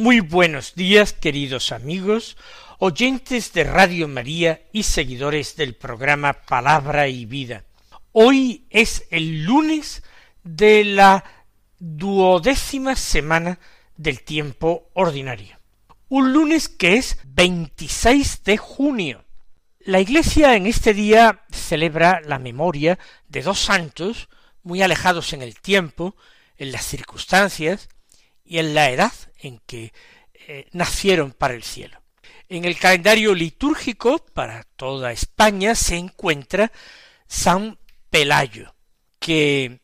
Muy buenos días, queridos amigos, oyentes de Radio María y seguidores del programa Palabra y Vida. Hoy es el lunes de la duodécima semana del tiempo ordinario. Un lunes que es 26 de junio. La Iglesia en este día celebra la memoria de dos santos muy alejados en el tiempo, en las circunstancias y en la edad en que eh, nacieron para el cielo. En el calendario litúrgico para toda España se encuentra San Pelayo, que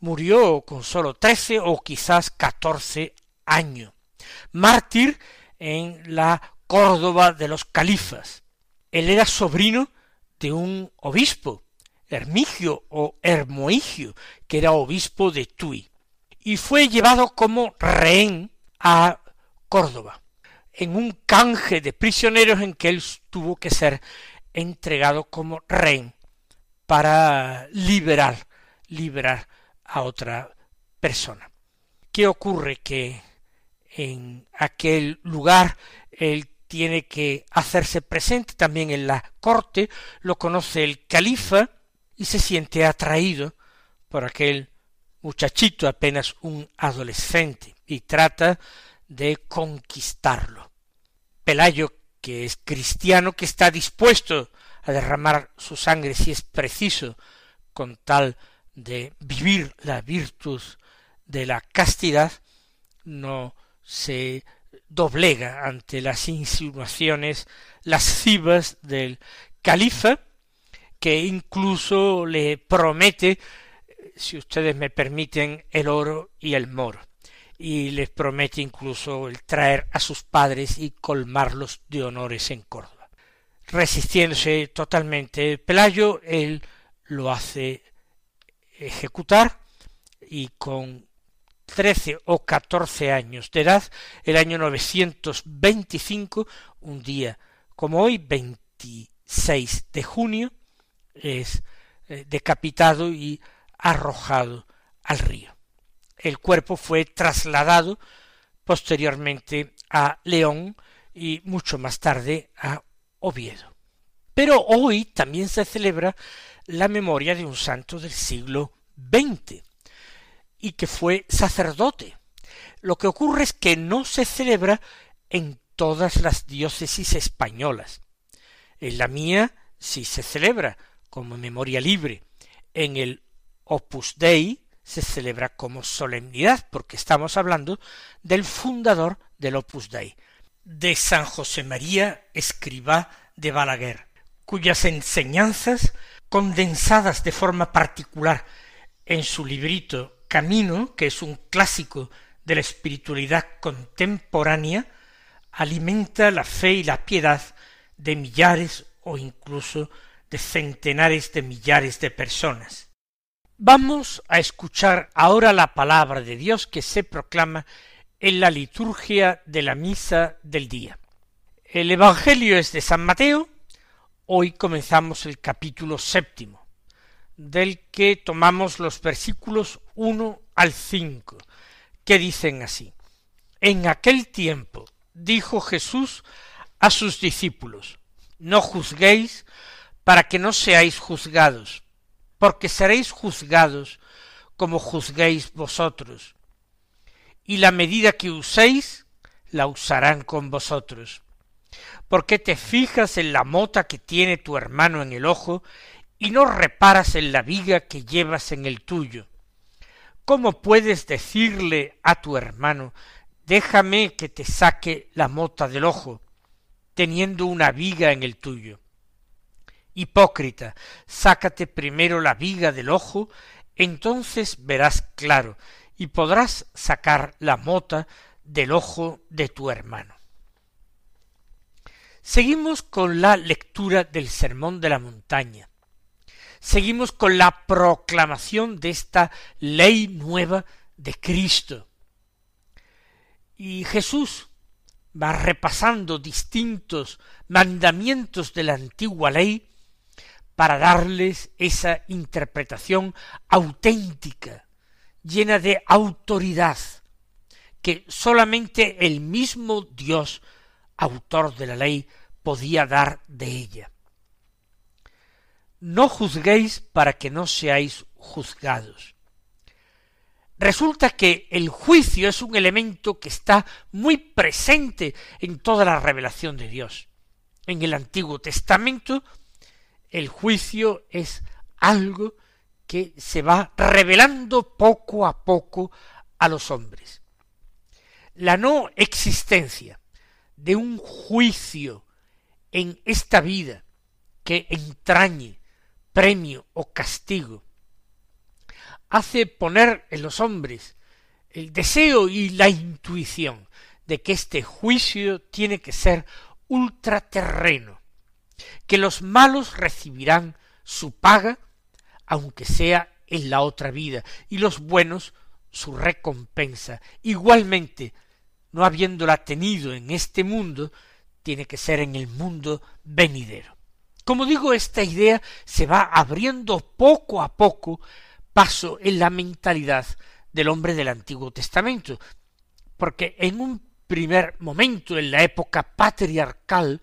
murió con sólo trece o quizás catorce años, mártir en la Córdoba de los califas. Él era sobrino de un obispo, Hermigio o Hermoigio, que era obispo de Tui, y fue llevado como rehén a Córdoba, en un canje de prisioneros en que él tuvo que ser entregado como rehén para liberar, liberar a otra persona. ¿Qué ocurre? Que en aquel lugar él tiene que hacerse presente también en la corte, lo conoce el califa y se siente atraído por aquel muchachito apenas un adolescente y trata de conquistarlo. Pelayo, que es cristiano, que está dispuesto a derramar su sangre si es preciso, con tal de vivir la virtud de la castidad, no se doblega ante las insinuaciones lascivas del califa, que incluso le promete, si ustedes me permiten, el oro y el moro, y les promete incluso el traer a sus padres y colmarlos de honores en Córdoba. Resistiéndose totalmente Pelayo, él lo hace ejecutar y con trece o catorce años de edad, el año veinticinco, un día como hoy, 26 de junio, es eh, decapitado y arrojado al río. El cuerpo fue trasladado posteriormente a León y mucho más tarde a Oviedo. Pero hoy también se celebra la memoria de un santo del siglo XX, y que fue sacerdote. Lo que ocurre es que no se celebra en todas las diócesis españolas. En la mía sí se celebra como memoria libre. En el Opus Dei se celebra como solemnidad, porque estamos hablando del fundador del Opus Dei, de San José María Escribá de Balaguer, cuyas enseñanzas, condensadas de forma particular en su librito Camino, que es un clásico de la espiritualidad contemporánea, alimenta la fe y la piedad de millares o incluso de centenares de millares de personas. Vamos a escuchar ahora la palabra de Dios que se proclama en la liturgia de la misa del día. El Evangelio es de San Mateo, hoy comenzamos el capítulo séptimo del que tomamos los versículos uno al cinco, que dicen así. En aquel tiempo dijo Jesús a sus discípulos, no juzguéis para que no seáis juzgados, porque seréis juzgados como juzguéis vosotros, y la medida que uséis la usarán con vosotros. ¿Por qué te fijas en la mota que tiene tu hermano en el ojo y no reparas en la viga que llevas en el tuyo. ¿Cómo puedes decirle a tu hermano déjame que te saque la mota del ojo, teniendo una viga en el tuyo? Hipócrita, sácate primero la viga del ojo, entonces verás claro y podrás sacar la mota del ojo de tu hermano. Seguimos con la lectura del Sermón de la Montaña seguimos con la proclamación de esta ley nueva de Cristo. Y Jesús va repasando distintos mandamientos de la antigua ley para darles esa interpretación auténtica, llena de autoridad, que solamente el mismo Dios, autor de la ley, podía dar de ella. No juzguéis para que no seáis juzgados. Resulta que el juicio es un elemento que está muy presente en toda la revelación de Dios. En el Antiguo Testamento el juicio es algo que se va revelando poco a poco a los hombres. La no existencia de un juicio en esta vida que entrañe premio o castigo hace poner en los hombres el deseo y la intuición de que este juicio tiene que ser ultraterreno, que los malos recibirán su paga, aunque sea en la otra vida, y los buenos su recompensa. Igualmente, no habiéndola tenido en este mundo, tiene que ser en el mundo venidero. Como digo, esta idea se va abriendo poco a poco paso en la mentalidad del hombre del Antiguo Testamento, porque en un primer momento, en la época patriarcal,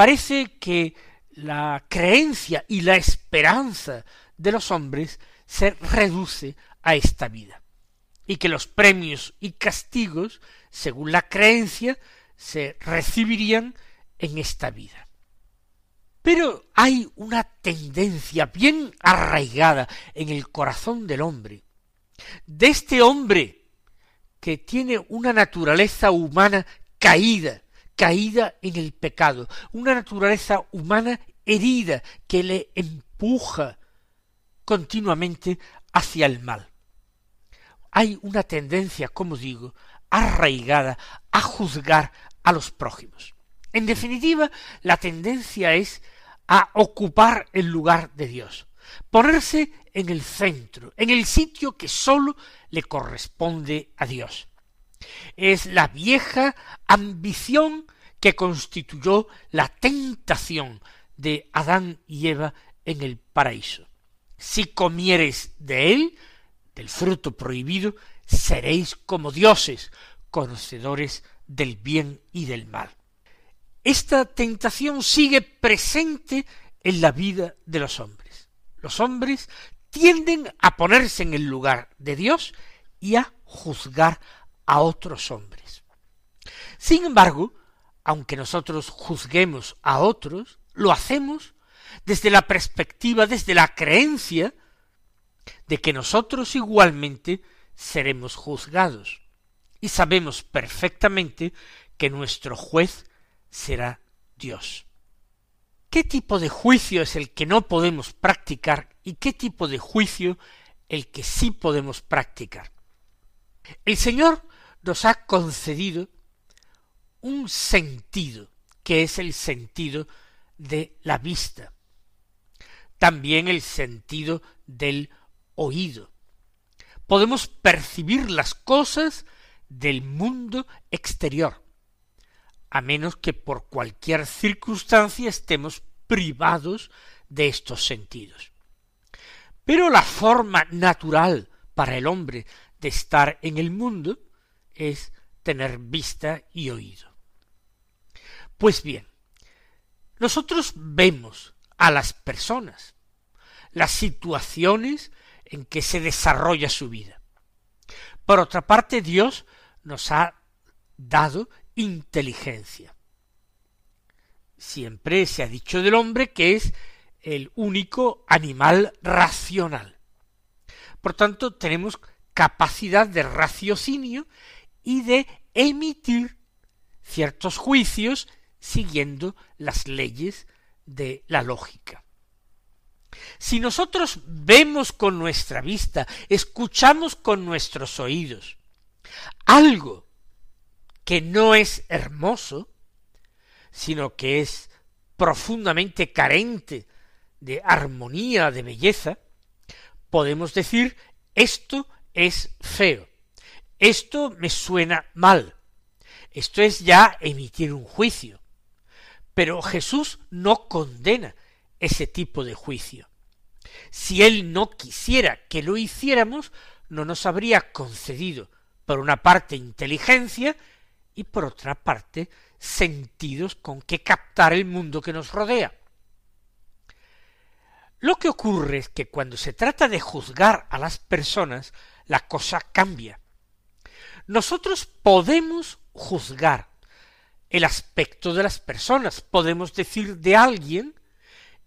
parece que la creencia y la esperanza de los hombres se reduce a esta vida, y que los premios y castigos, según la creencia, se recibirían en esta vida. Pero hay una tendencia bien arraigada en el corazón del hombre, de este hombre que tiene una naturaleza humana caída, caída en el pecado, una naturaleza humana herida que le empuja continuamente hacia el mal. Hay una tendencia, como digo, arraigada a juzgar a los prójimos. En definitiva, la tendencia es a ocupar el lugar de Dios, ponerse en el centro, en el sitio que sólo le corresponde a Dios. Es la vieja ambición que constituyó la tentación de Adán y Eva en el paraíso. Si comieres de él, del fruto prohibido, seréis como dioses, conocedores del bien y del mal esta tentación sigue presente en la vida de los hombres. Los hombres tienden a ponerse en el lugar de Dios y a juzgar a otros hombres. Sin embargo, aunque nosotros juzguemos a otros, lo hacemos desde la perspectiva, desde la creencia de que nosotros igualmente seremos juzgados. Y sabemos perfectamente que nuestro juez será Dios. ¿Qué tipo de juicio es el que no podemos practicar y qué tipo de juicio el que sí podemos practicar? El Señor nos ha concedido un sentido, que es el sentido de la vista, también el sentido del oído. Podemos percibir las cosas del mundo exterior, a menos que por cualquier circunstancia estemos privados de estos sentidos. Pero la forma natural para el hombre de estar en el mundo es tener vista y oído. Pues bien, nosotros vemos a las personas, las situaciones en que se desarrolla su vida. Por otra parte, Dios nos ha dado inteligencia. Siempre se ha dicho del hombre que es el único animal racional. Por tanto, tenemos capacidad de raciocinio y de emitir ciertos juicios siguiendo las leyes de la lógica. Si nosotros vemos con nuestra vista, escuchamos con nuestros oídos algo que no es hermoso, sino que es profundamente carente de armonía, de belleza, podemos decir esto es feo, esto me suena mal, esto es ya emitir un juicio. Pero Jesús no condena ese tipo de juicio. Si Él no quisiera que lo hiciéramos, no nos habría concedido, por una parte, inteligencia y por otra parte, sentidos con que captar el mundo que nos rodea. Lo que ocurre es que cuando se trata de juzgar a las personas, la cosa cambia. Nosotros podemos juzgar el aspecto de las personas, podemos decir de alguien,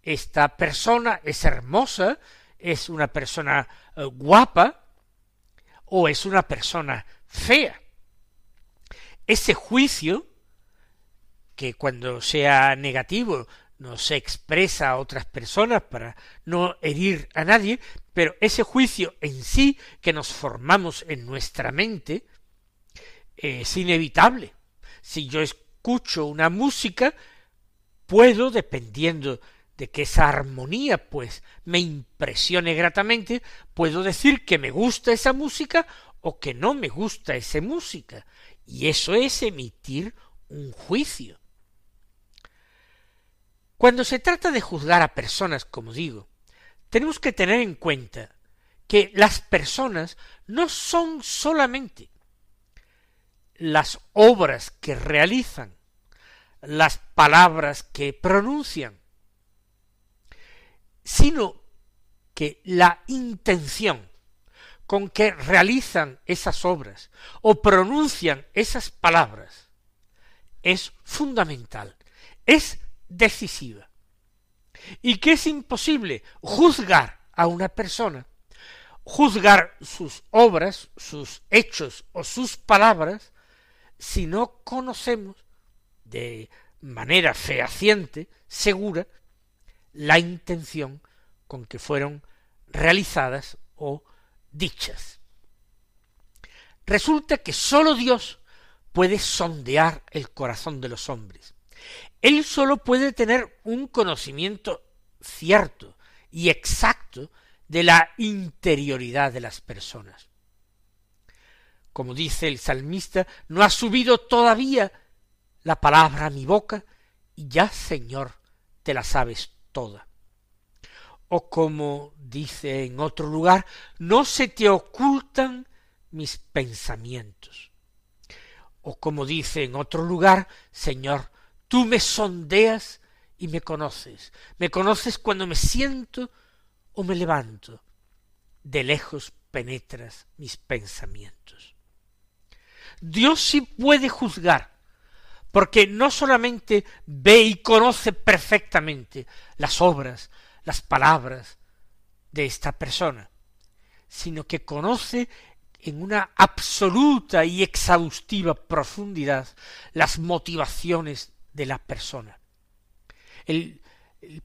esta persona es hermosa, es una persona eh, guapa, o es una persona fea. Ese juicio, que cuando sea negativo no se expresa a otras personas para no herir a nadie, pero ese juicio en sí que nos formamos en nuestra mente es inevitable. Si yo escucho una música, puedo, dependiendo de que esa armonía pues me impresione gratamente, puedo decir que me gusta esa música o que no me gusta esa música. Y eso es emitir un juicio. Cuando se trata de juzgar a personas, como digo, tenemos que tener en cuenta que las personas no son solamente las obras que realizan, las palabras que pronuncian, sino que la intención con que realizan esas obras o pronuncian esas palabras es fundamental, es decisiva. Y que es imposible juzgar a una persona, juzgar sus obras, sus hechos o sus palabras, si no conocemos de manera fehaciente, segura, la intención con que fueron realizadas o dichas. Resulta que sólo Dios puede sondear el corazón de los hombres. Él solo puede tener un conocimiento cierto y exacto de la interioridad de las personas. Como dice el salmista, no ha subido todavía la palabra a mi boca, y ya, Señor, te la sabes toda. O como dice en otro lugar, no se te ocultan mis pensamientos. O como dice en otro lugar, Señor, Tú me sondeas y me conoces. Me conoces cuando me siento o me levanto. De lejos penetras mis pensamientos. Dios sí puede juzgar, porque no solamente ve y conoce perfectamente las obras, las palabras de esta persona, sino que conoce en una absoluta y exhaustiva profundidad las motivaciones de la persona. El,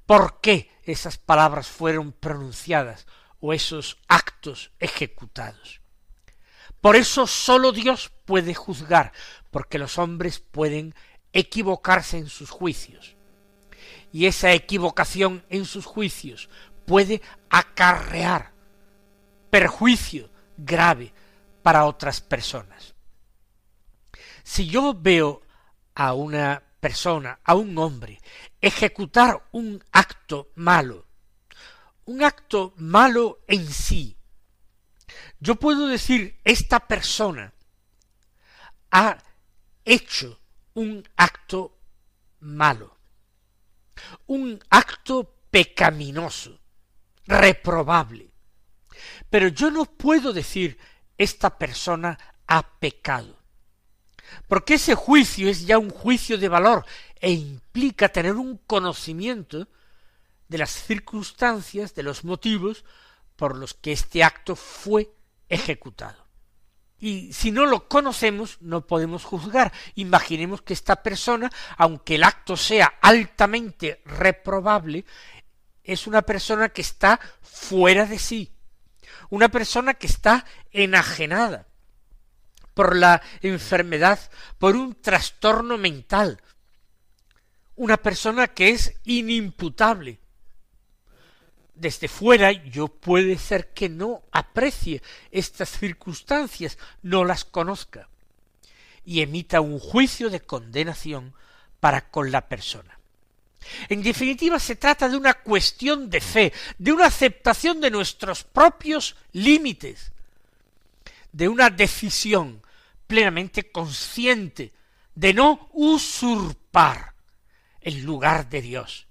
por qué esas palabras fueron pronunciadas o esos actos ejecutados. Por eso sólo Dios puede juzgar, porque los hombres pueden equivocarse en sus juicios. Y esa equivocación en sus juicios puede acarrear perjuicio grave para otras personas. Si yo veo a una persona, a un hombre, ejecutar un acto malo, un acto malo en sí, yo puedo decir, esta persona ha hecho un acto malo, un acto pecaminoso, reprobable. Pero yo no puedo decir, esta persona ha pecado porque ese juicio es ya un juicio de valor e implica tener un conocimiento de las circunstancias, de los motivos por los que este acto fue ejecutado. Y si no lo conocemos, no podemos juzgar. Imaginemos que esta persona, aunque el acto sea altamente reprobable, es una persona que está fuera de sí, una persona que está enajenada, por la enfermedad, por un trastorno mental. Una persona que es inimputable. Desde fuera yo puede ser que no aprecie estas circunstancias, no las conozca, y emita un juicio de condenación para con la persona. En definitiva, se trata de una cuestión de fe, de una aceptación de nuestros propios límites, de una decisión plenamente consciente de no usurpar el lugar de Dios,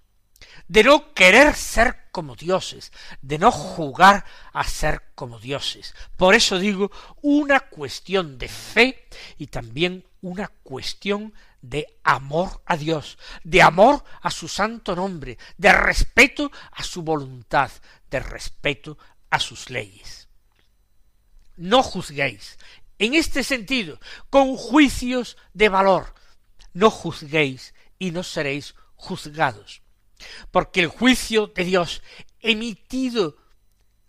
de no querer ser como dioses, de no jugar a ser como dioses. Por eso digo una cuestión de fe y también una cuestión de amor a Dios, de amor a su santo nombre, de respeto a su voluntad, de respeto a sus leyes. No juzguéis, en este sentido, con juicios de valor, no juzguéis y no seréis juzgados, porque el juicio de Dios emitido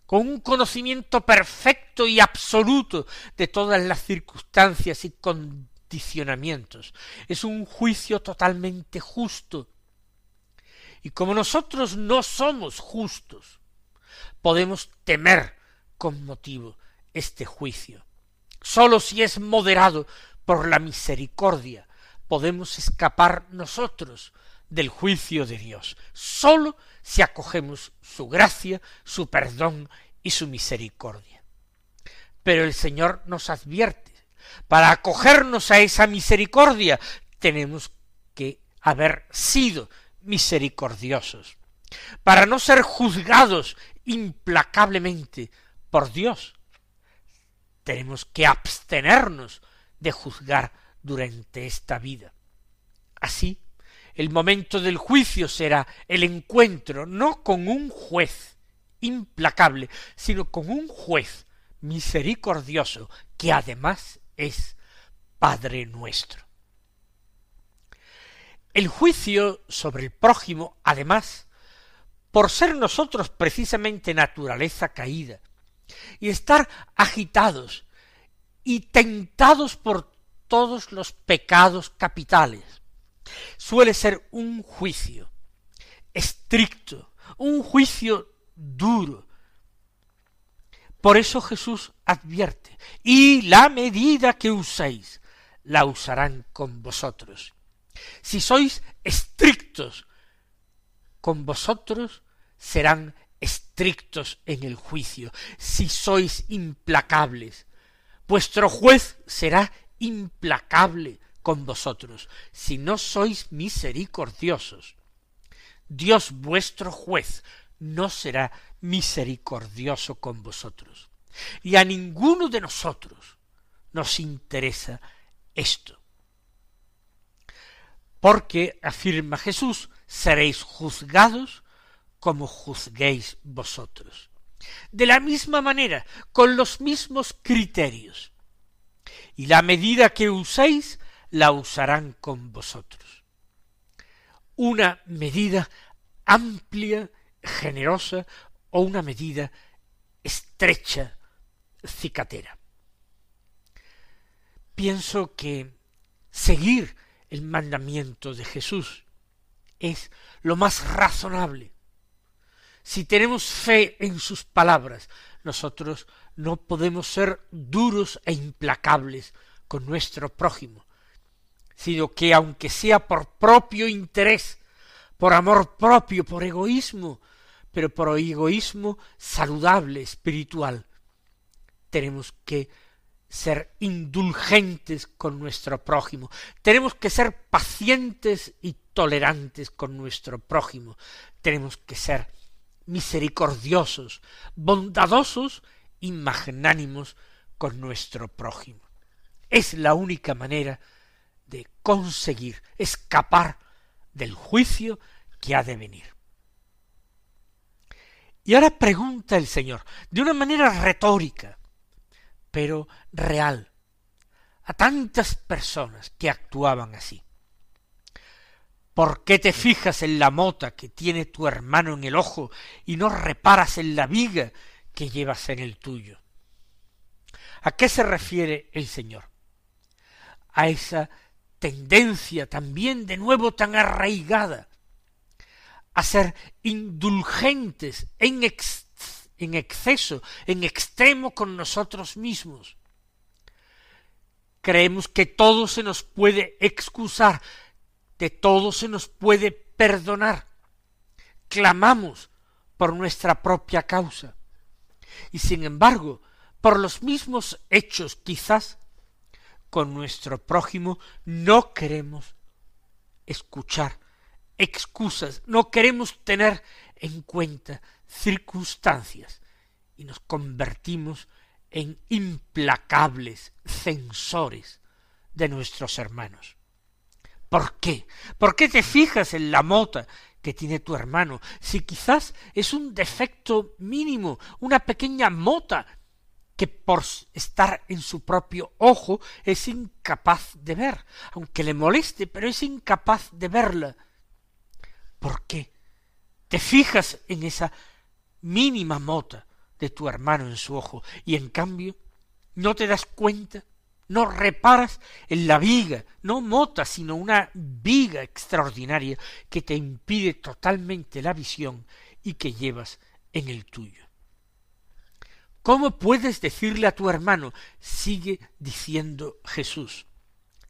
con un conocimiento perfecto y absoluto de todas las circunstancias y condicionamientos. Es un juicio totalmente justo. Y como nosotros no somos justos, podemos temer con motivo este juicio. Sólo si es moderado por la misericordia podemos escapar nosotros del juicio de Dios. Sólo si acogemos su gracia, su perdón y su misericordia. Pero el Señor nos advierte, para acogernos a esa misericordia tenemos que haber sido misericordiosos, para no ser juzgados implacablemente por Dios. Tenemos que abstenernos de juzgar durante esta vida. Así, el momento del juicio será el encuentro no con un juez implacable, sino con un juez misericordioso que además es Padre nuestro. El juicio sobre el prójimo, además, por ser nosotros precisamente naturaleza caída, y estar agitados y tentados por todos los pecados capitales. Suele ser un juicio estricto, un juicio duro. Por eso Jesús advierte, y la medida que uséis, la usarán con vosotros. Si sois estrictos con vosotros, serán estrictos en el juicio. Si sois implacables, vuestro juez será implacable con vosotros, si no sois misericordiosos. Dios vuestro juez no será misericordioso con vosotros. Y a ninguno de nosotros nos interesa esto. Porque, afirma Jesús, seréis juzgados como juzguéis vosotros. De la misma manera, con los mismos criterios y la medida que uséis la usarán con vosotros. Una medida amplia, generosa, o una medida estrecha, cicatera. Pienso que seguir el mandamiento de Jesús es lo más razonable. Si tenemos fe en sus palabras, nosotros no podemos ser duros e implacables con nuestro prójimo, sino que aunque sea por propio interés, por amor propio, por egoísmo, pero por egoísmo saludable, espiritual, tenemos que ser indulgentes con nuestro prójimo, tenemos que ser pacientes y tolerantes con nuestro prójimo, tenemos que ser misericordiosos, bondadosos y magnánimos con nuestro prójimo. Es la única manera de conseguir escapar del juicio que ha de venir. Y ahora pregunta el Señor, de una manera retórica, pero real, a tantas personas que actuaban así. ¿Por qué te fijas en la mota que tiene tu hermano en el ojo y no reparas en la viga que llevas en el tuyo. ¿A qué se refiere el Señor? A esa tendencia también de nuevo tan arraigada a ser indulgentes en, exceso, en extremo con nosotros mismos. Creemos que todo se nos puede excusar, de todo se nos puede perdonar. Clamamos por nuestra propia causa. Y sin embargo, por los mismos hechos quizás, con nuestro prójimo no queremos escuchar excusas, no queremos tener en cuenta circunstancias y nos convertimos en implacables censores de nuestros hermanos. ¿Por qué? ¿Por qué te fijas en la mota que tiene tu hermano si quizás es un defecto mínimo, una pequeña mota que por estar en su propio ojo es incapaz de ver, aunque le moleste, pero es incapaz de verla. ¿Por qué? Te fijas en esa mínima mota de tu hermano en su ojo y en cambio no te das cuenta, no reparas en la viga, no mota, sino una viga extraordinaria que te impide totalmente la visión y que llevas en el tuyo. ¿Cómo puedes decirle a tu hermano? Sigue diciendo Jesús.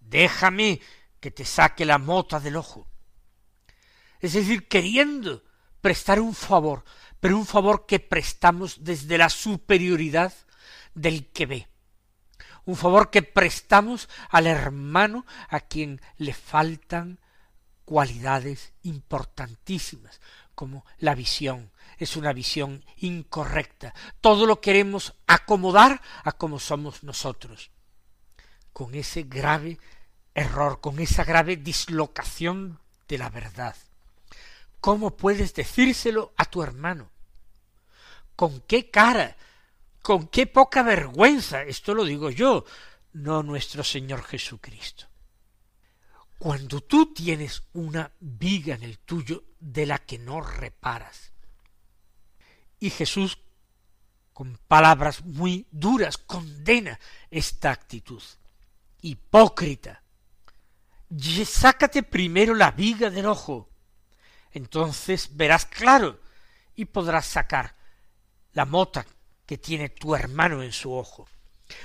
Déjame que te saque la mota del ojo. Es decir, queriendo prestar un favor, pero un favor que prestamos desde la superioridad del que ve. Un favor que prestamos al hermano a quien le faltan cualidades importantísimas, como la visión, es una visión incorrecta. Todo lo queremos acomodar a como somos nosotros. Con ese grave error, con esa grave dislocación de la verdad. ¿Cómo puedes decírselo a tu hermano? ¿Con qué cara? ¿Con qué poca vergüenza? Esto lo digo yo, no nuestro Señor Jesucristo. Cuando tú tienes una viga en el tuyo de la que no reparas, y Jesús, con palabras muy duras, condena esta actitud. Hipócrita. Sácate primero la viga del ojo. Entonces verás claro y podrás sacar la mota que tiene tu hermano en su ojo.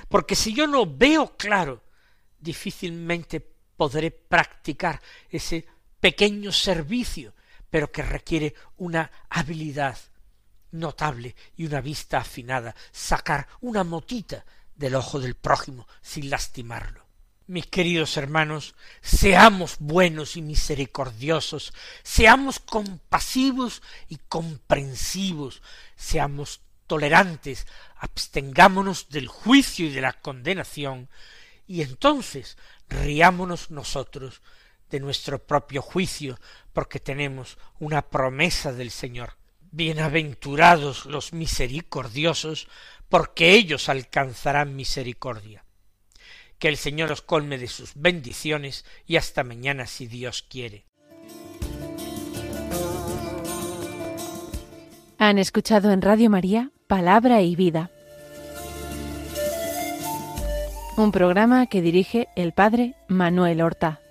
Porque si yo no veo claro, difícilmente podré practicar ese pequeño servicio, pero que requiere una habilidad notable y una vista afinada, sacar una motita del ojo del prójimo sin lastimarlo. Mis queridos hermanos, seamos buenos y misericordiosos, seamos compasivos y comprensivos, seamos tolerantes, abstengámonos del juicio y de la condenación, y entonces riámonos nosotros de nuestro propio juicio, porque tenemos una promesa del Señor Bienaventurados los misericordiosos, porque ellos alcanzarán misericordia. Que el Señor os colme de sus bendiciones y hasta mañana si Dios quiere. Han escuchado en Radio María Palabra y Vida, un programa que dirige el Padre Manuel Horta.